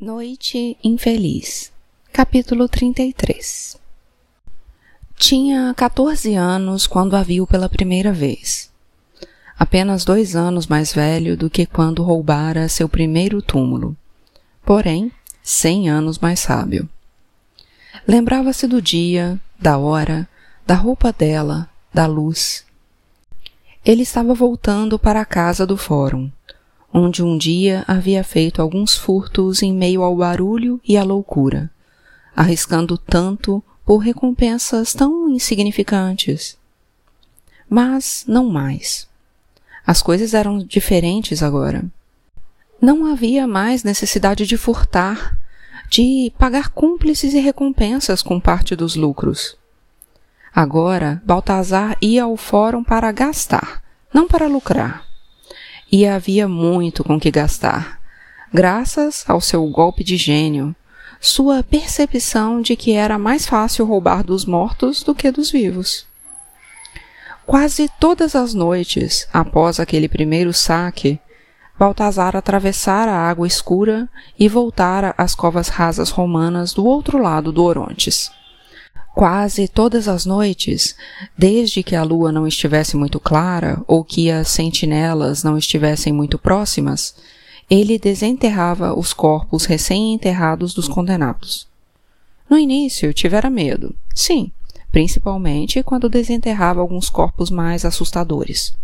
Noite Infeliz Capítulo 33 Tinha 14 anos quando a viu pela primeira vez. Apenas dois anos mais velho do que quando roubara seu primeiro túmulo. Porém, cem anos mais sábio. Lembrava-se do dia, da hora, da roupa dela, da luz. Ele estava voltando para a casa do fórum onde um dia havia feito alguns furtos em meio ao barulho e à loucura, arriscando tanto por recompensas tão insignificantes. Mas não mais. As coisas eram diferentes agora. Não havia mais necessidade de furtar, de pagar cúmplices e recompensas com parte dos lucros. Agora, Baltazar ia ao fórum para gastar, não para lucrar e havia muito com que gastar, graças ao seu golpe de gênio, sua percepção de que era mais fácil roubar dos mortos do que dos vivos. Quase todas as noites, após aquele primeiro saque, Baltazar atravessara a água escura e voltara às covas rasas romanas do outro lado do Orontes. Quase todas as noites, desde que a lua não estivesse muito clara ou que as sentinelas não estivessem muito próximas, ele desenterrava os corpos recém-enterrados dos condenados. No início, tivera medo, sim, principalmente quando desenterrava alguns corpos mais assustadores.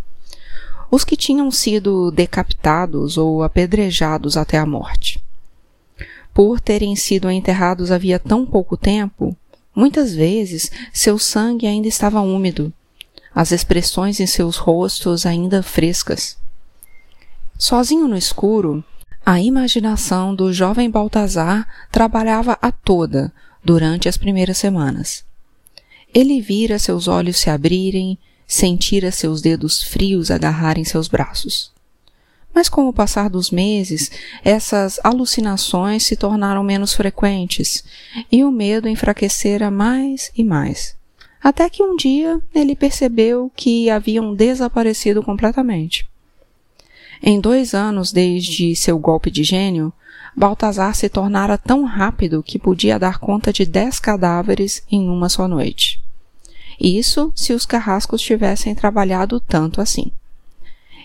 Os que tinham sido decapitados ou apedrejados até a morte. Por terem sido enterrados havia tão pouco tempo, Muitas vezes seu sangue ainda estava úmido, as expressões em seus rostos ainda frescas. Sozinho no escuro, a imaginação do jovem Baltazar trabalhava a toda durante as primeiras semanas. Ele vira seus olhos se abrirem, sentira seus dedos frios agarrarem seus braços. Mas com o passar dos meses, essas alucinações se tornaram menos frequentes e o medo enfraquecera mais e mais. Até que um dia ele percebeu que haviam desaparecido completamente. Em dois anos desde seu golpe de gênio, Baltazar se tornara tão rápido que podia dar conta de dez cadáveres em uma só noite. Isso se os carrascos tivessem trabalhado tanto assim.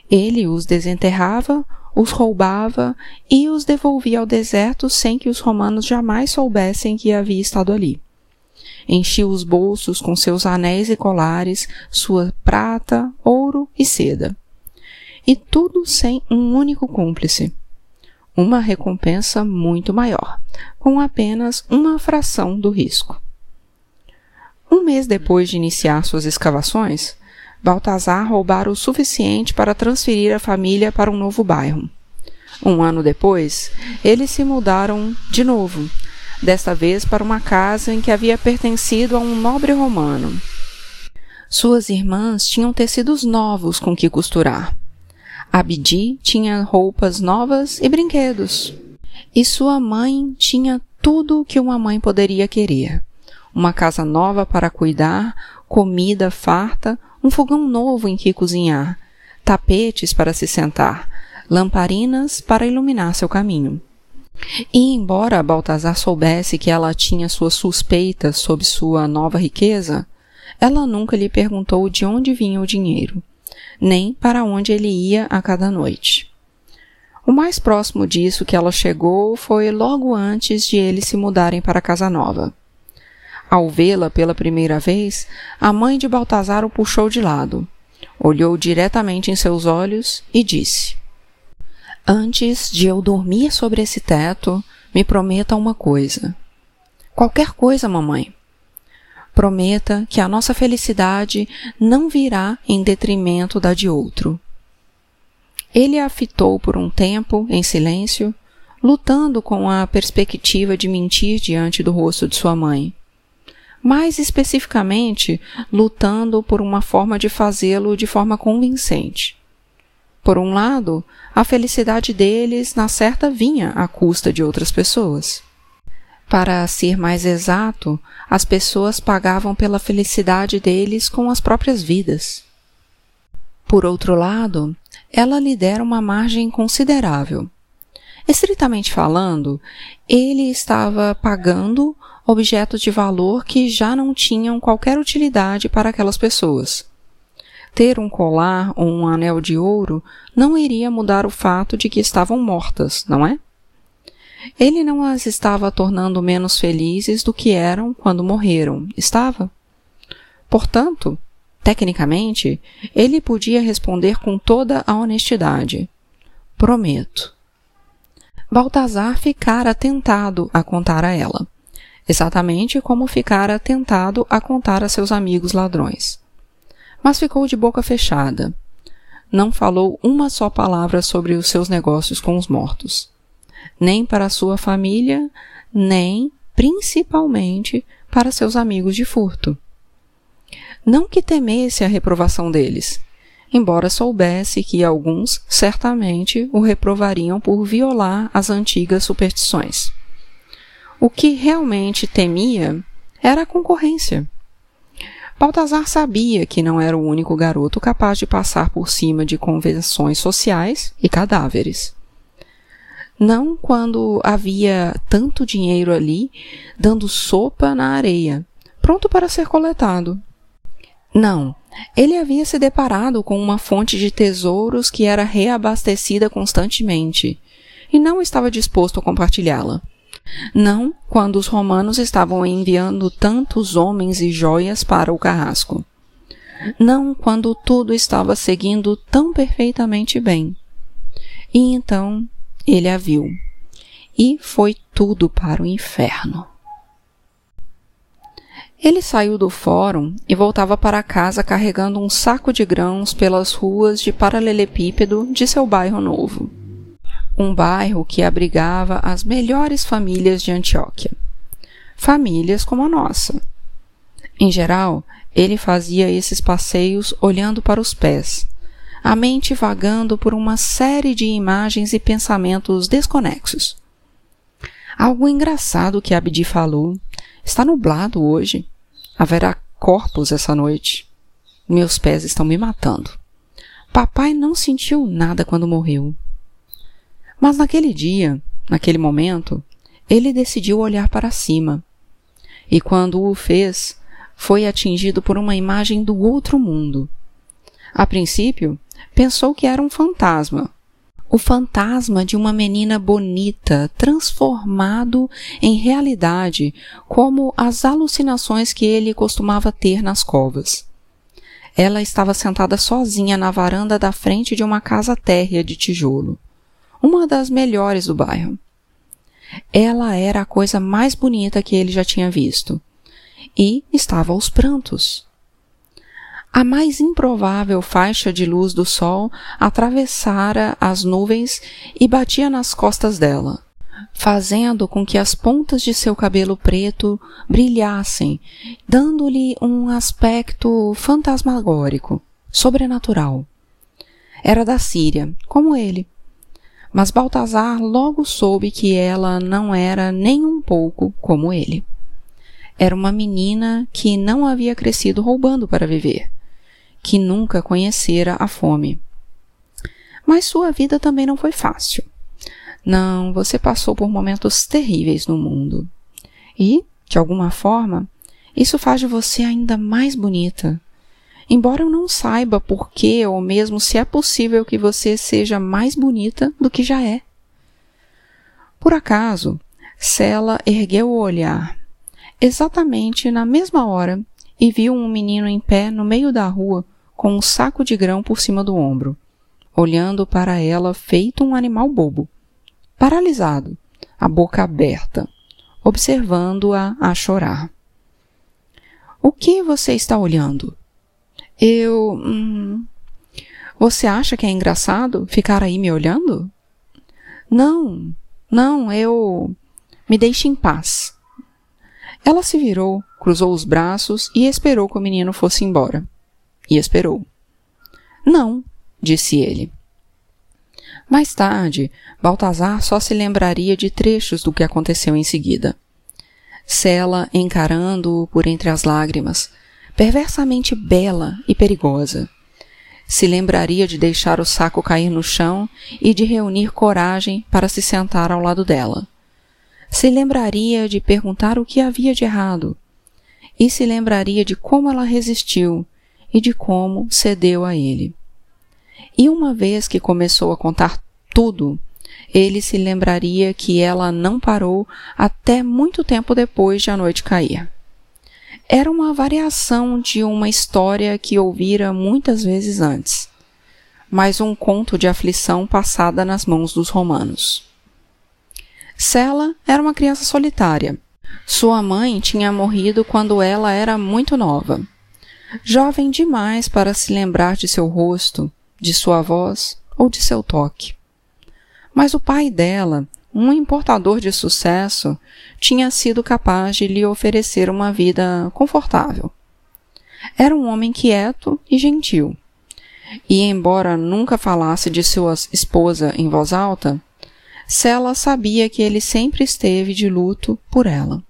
Ele os desenterrava, os roubava e os devolvia ao deserto sem que os romanos jamais soubessem que havia estado ali. Enchia os bolsos com seus anéis e colares, sua prata, ouro e seda. E tudo sem um único cúmplice. Uma recompensa muito maior, com apenas uma fração do risco. Um mês depois de iniciar suas escavações, Baltazar roubara o suficiente para transferir a família para um novo bairro. Um ano depois, eles se mudaram de novo, desta vez para uma casa em que havia pertencido a um nobre romano. Suas irmãs tinham tecidos novos com que costurar. Abdi tinha roupas novas e brinquedos. E sua mãe tinha tudo o que uma mãe poderia querer: uma casa nova para cuidar, comida farta, um fogão novo em que cozinhar, tapetes para se sentar, lamparinas para iluminar seu caminho. E embora Baltazar soubesse que ela tinha suas suspeitas sobre sua nova riqueza, ela nunca lhe perguntou de onde vinha o dinheiro, nem para onde ele ia a cada noite. O mais próximo disso que ela chegou foi logo antes de eles se mudarem para a casa nova. Ao vê-la pela primeira vez, a mãe de Baltazar o puxou de lado, olhou diretamente em seus olhos e disse: Antes de eu dormir sobre esse teto, me prometa uma coisa. Qualquer coisa, mamãe. Prometa que a nossa felicidade não virá em detrimento da de outro. Ele a fitou por um tempo, em silêncio, lutando com a perspectiva de mentir diante do rosto de sua mãe mais especificamente lutando por uma forma de fazê-lo de forma convincente. Por um lado, a felicidade deles na certa vinha à custa de outras pessoas. Para ser mais exato, as pessoas pagavam pela felicidade deles com as próprias vidas. Por outro lado, ela lhe dera uma margem considerável. Estritamente falando, ele estava pagando objetos de valor que já não tinham qualquer utilidade para aquelas pessoas. Ter um colar ou um anel de ouro não iria mudar o fato de que estavam mortas, não é? Ele não as estava tornando menos felizes do que eram quando morreram, estava? Portanto, tecnicamente, ele podia responder com toda a honestidade: Prometo. Baltazar ficara tentado a contar a ela, exatamente como ficara tentado a contar a seus amigos ladrões. Mas ficou de boca fechada. Não falou uma só palavra sobre os seus negócios com os mortos nem para sua família, nem, principalmente, para seus amigos de furto. Não que temesse a reprovação deles, embora soubesse que alguns certamente o reprovariam por violar as antigas superstições. O que realmente temia era a concorrência. Baltazar sabia que não era o único garoto capaz de passar por cima de convenções sociais e cadáveres. Não quando havia tanto dinheiro ali, dando sopa na areia, pronto para ser coletado. Não, ele havia se deparado com uma fonte de tesouros que era reabastecida constantemente, e não estava disposto a compartilhá-la. Não quando os romanos estavam enviando tantos homens e joias para o carrasco. Não quando tudo estava seguindo tão perfeitamente bem. E então ele a viu, e foi tudo para o inferno. Ele saiu do fórum e voltava para casa carregando um saco de grãos pelas ruas de paralelepípedo de seu bairro novo. Um bairro que abrigava as melhores famílias de Antioquia. Famílias como a nossa. Em geral, ele fazia esses passeios olhando para os pés, a mente vagando por uma série de imagens e pensamentos desconexos. Algo engraçado que Abdi falou. Está nublado hoje. Haverá corpos essa noite. Meus pés estão me matando. Papai não sentiu nada quando morreu. Mas naquele dia, naquele momento, ele decidiu olhar para cima. E quando o fez, foi atingido por uma imagem do outro mundo. A princípio, pensou que era um fantasma. O fantasma de uma menina bonita, transformado em realidade, como as alucinações que ele costumava ter nas covas. Ela estava sentada sozinha na varanda da frente de uma casa térrea de tijolo, uma das melhores do bairro. Ela era a coisa mais bonita que ele já tinha visto. E estava aos prantos. A mais improvável faixa de luz do sol atravessara as nuvens e batia nas costas dela, fazendo com que as pontas de seu cabelo preto brilhassem, dando-lhe um aspecto fantasmagórico, sobrenatural. Era da Síria, como ele. Mas Baltazar logo soube que ela não era nem um pouco como ele. Era uma menina que não havia crescido roubando para viver que nunca conhecera a fome. Mas sua vida também não foi fácil. Não, você passou por momentos terríveis no mundo. E, de alguma forma, isso faz de você ainda mais bonita. Embora eu não saiba por que ou mesmo se é possível que você seja mais bonita do que já é. Por acaso, Sela ergueu o olhar, exatamente na mesma hora, e viu um menino em pé no meio da rua com um saco de grão por cima do ombro, olhando para ela feito um animal bobo, paralisado, a boca aberta, observando-a a chorar. O que você está olhando? Eu. Hum, você acha que é engraçado ficar aí me olhando? Não, não, eu. Me deixe em paz. Ela se virou, cruzou os braços e esperou que o menino fosse embora e esperou. Não, disse ele. Mais tarde, Baltazar só se lembraria de trechos do que aconteceu em seguida. Sela encarando-o por entre as lágrimas, perversamente bela e perigosa. Se lembraria de deixar o saco cair no chão e de reunir coragem para se sentar ao lado dela. Se lembraria de perguntar o que havia de errado. E se lembraria de como ela resistiu e de como cedeu a ele. E uma vez que começou a contar tudo, ele se lembraria que ela não parou até muito tempo depois de a noite cair. Era uma variação de uma história que ouvira muitas vezes antes, mas um conto de aflição passada nas mãos dos romanos. Sela era uma criança solitária. Sua mãe tinha morrido quando ela era muito nova. Jovem demais para se lembrar de seu rosto, de sua voz ou de seu toque. Mas o pai dela, um importador de sucesso, tinha sido capaz de lhe oferecer uma vida confortável. Era um homem quieto e gentil. E, embora nunca falasse de sua esposa em voz alta, Sela sabia que ele sempre esteve de luto por ela.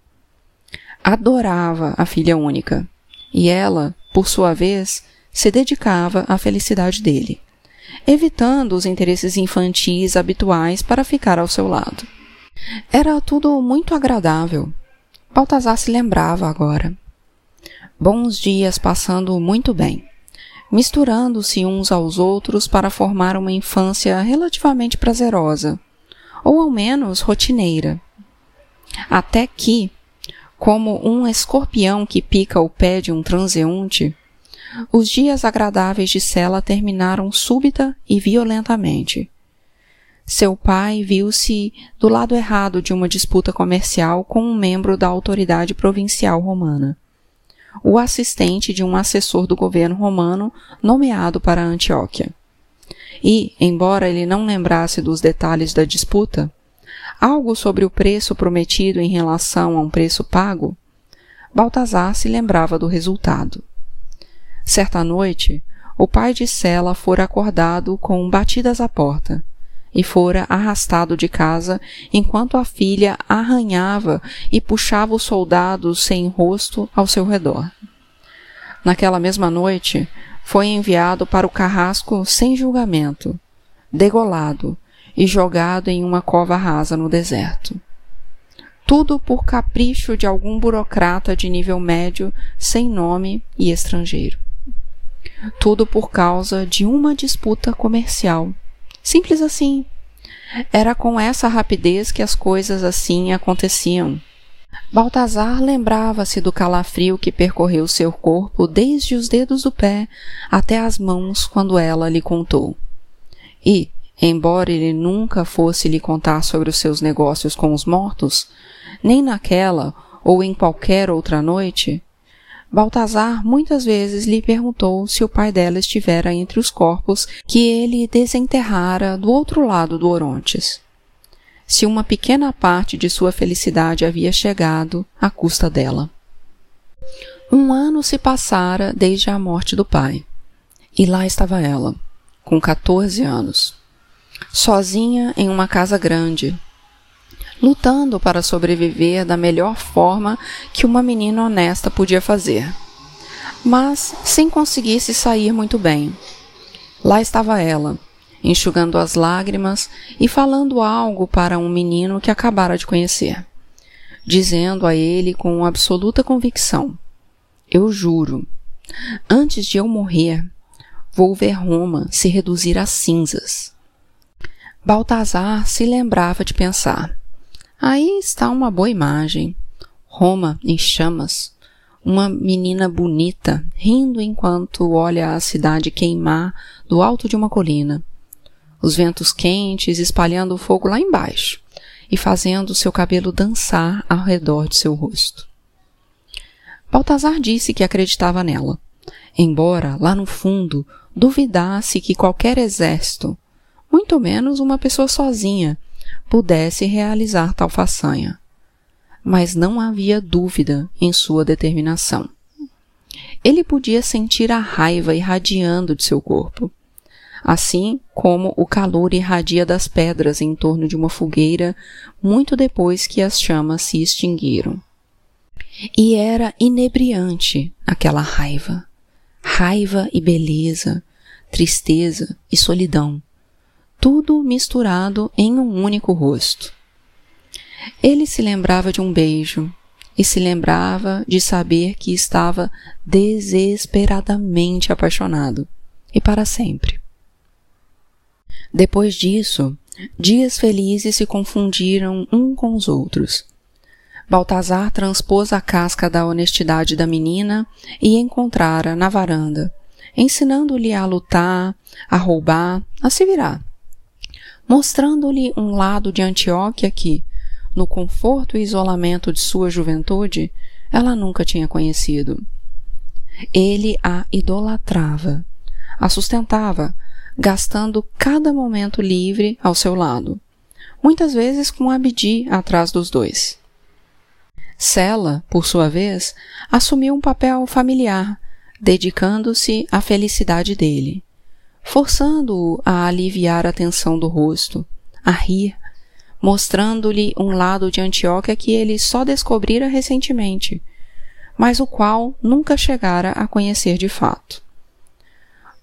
Adorava a filha única, e ela, por sua vez, se dedicava à felicidade dele evitando os interesses infantis habituais para ficar ao seu lado. Era tudo muito agradável. Baltazar se lembrava agora. Bons dias passando muito bem, misturando-se uns aos outros para formar uma infância relativamente prazerosa, ou ao menos rotineira. Até que, como um escorpião que pica o pé de um transeunte, os dias agradáveis de Sela terminaram súbita e violentamente. Seu pai viu-se do lado errado de uma disputa comercial com um membro da autoridade provincial romana, o assistente de um assessor do governo romano nomeado para Antioquia. E, embora ele não lembrasse dos detalhes da disputa, algo sobre o preço prometido em relação a um preço pago, Baltazar se lembrava do resultado. Certa noite, o pai de Sela fora acordado com batidas à porta e fora arrastado de casa enquanto a filha arranhava e puxava os soldados sem rosto ao seu redor. Naquela mesma noite, foi enviado para o carrasco sem julgamento, degolado e jogado em uma cova rasa no deserto. Tudo por capricho de algum burocrata de nível médio, sem nome e estrangeiro. Tudo por causa de uma disputa comercial. Simples assim. Era com essa rapidez que as coisas assim aconteciam. Baltazar lembrava-se do calafrio que percorreu seu corpo desde os dedos do pé até as mãos quando ela lhe contou. E, embora ele nunca fosse lhe contar sobre os seus negócios com os mortos, nem naquela ou em qualquer outra noite, Baltazar muitas vezes lhe perguntou se o pai dela estivera entre os corpos que ele desenterrara do outro lado do Orontes. Se uma pequena parte de sua felicidade havia chegado à custa dela. Um ano se passara desde a morte do pai. E lá estava ela, com 14 anos, sozinha em uma casa grande, lutando para sobreviver da melhor forma que uma menina honesta podia fazer. Mas sem conseguir se sair muito bem. Lá estava ela, enxugando as lágrimas e falando algo para um menino que acabara de conhecer, dizendo a ele com absoluta convicção: Eu juro, antes de eu morrer, vou ver Roma se reduzir a cinzas. Baltazar se lembrava de pensar: Aí está uma boa imagem. Roma em chamas. Uma menina bonita rindo enquanto olha a cidade queimar do alto de uma colina. Os ventos quentes espalhando o fogo lá embaixo e fazendo seu cabelo dançar ao redor de seu rosto. Baltazar disse que acreditava nela, embora lá no fundo duvidasse que qualquer exército, muito menos uma pessoa sozinha, pudesse realizar tal façanha. Mas não havia dúvida em sua determinação. Ele podia sentir a raiva irradiando de seu corpo, assim como o calor irradia das pedras em torno de uma fogueira muito depois que as chamas se extinguiram. E era inebriante aquela raiva, raiva e beleza, tristeza e solidão, tudo misturado em um único rosto. Ele se lembrava de um beijo e se lembrava de saber que estava desesperadamente apaixonado e para sempre. Depois disso, dias felizes se confundiram um com os outros. Baltazar transpôs a casca da honestidade da menina e encontrara na varanda, ensinando-lhe a lutar, a roubar, a se virar, mostrando-lhe um lado de Antioquia que, no conforto e isolamento de sua juventude, ela nunca tinha conhecido. Ele a idolatrava, a sustentava, gastando cada momento livre ao seu lado, muitas vezes com Abdi atrás dos dois. Sela, por sua vez, assumiu um papel familiar, dedicando-se à felicidade dele, forçando-o a aliviar a tensão do rosto, a rir, mostrando-lhe um lado de Antioquia que ele só descobrira recentemente, mas o qual nunca chegara a conhecer de fato.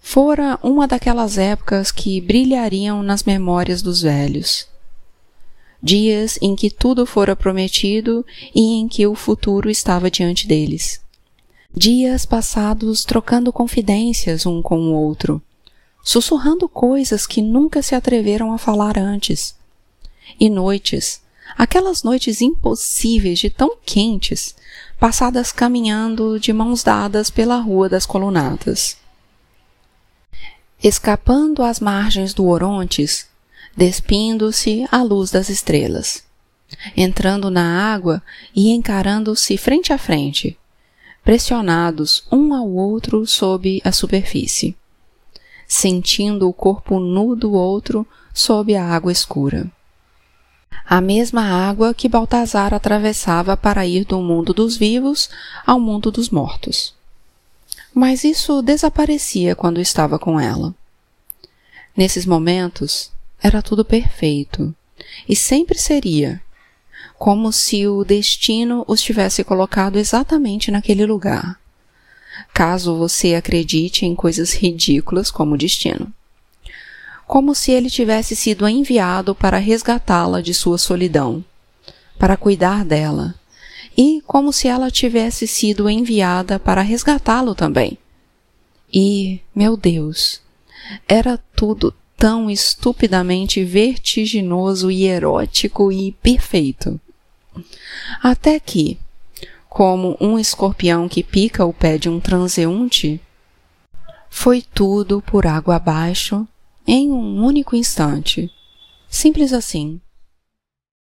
Fora uma daquelas épocas que brilhariam nas memórias dos velhos dias em que tudo fora prometido e em que o futuro estava diante deles. Dias passados trocando confidências um com o outro, sussurrando coisas que nunca se atreveram a falar antes. E noites, aquelas noites impossíveis de tão quentes, passadas caminhando de mãos dadas pela Rua das Colunatas. Escapando às margens do Orontes, despindo-se à luz das estrelas, entrando na água e encarando-se frente a frente, pressionados um ao outro sob a superfície, sentindo o corpo nu do outro sob a água escura. A mesma água que Baltazar atravessava para ir do mundo dos vivos ao mundo dos mortos. Mas isso desaparecia quando estava com ela. Nesses momentos, era tudo perfeito. E sempre seria. Como se o destino os tivesse colocado exatamente naquele lugar. Caso você acredite em coisas ridículas como destino. Como se ele tivesse sido enviado para resgatá-la de sua solidão, para cuidar dela, e como se ela tivesse sido enviada para resgatá-lo também. E, meu Deus, era tudo tão estupidamente vertiginoso e erótico e perfeito. Até que, como um escorpião que pica o pé de um transeunte, foi tudo por água abaixo em um único instante. Simples assim.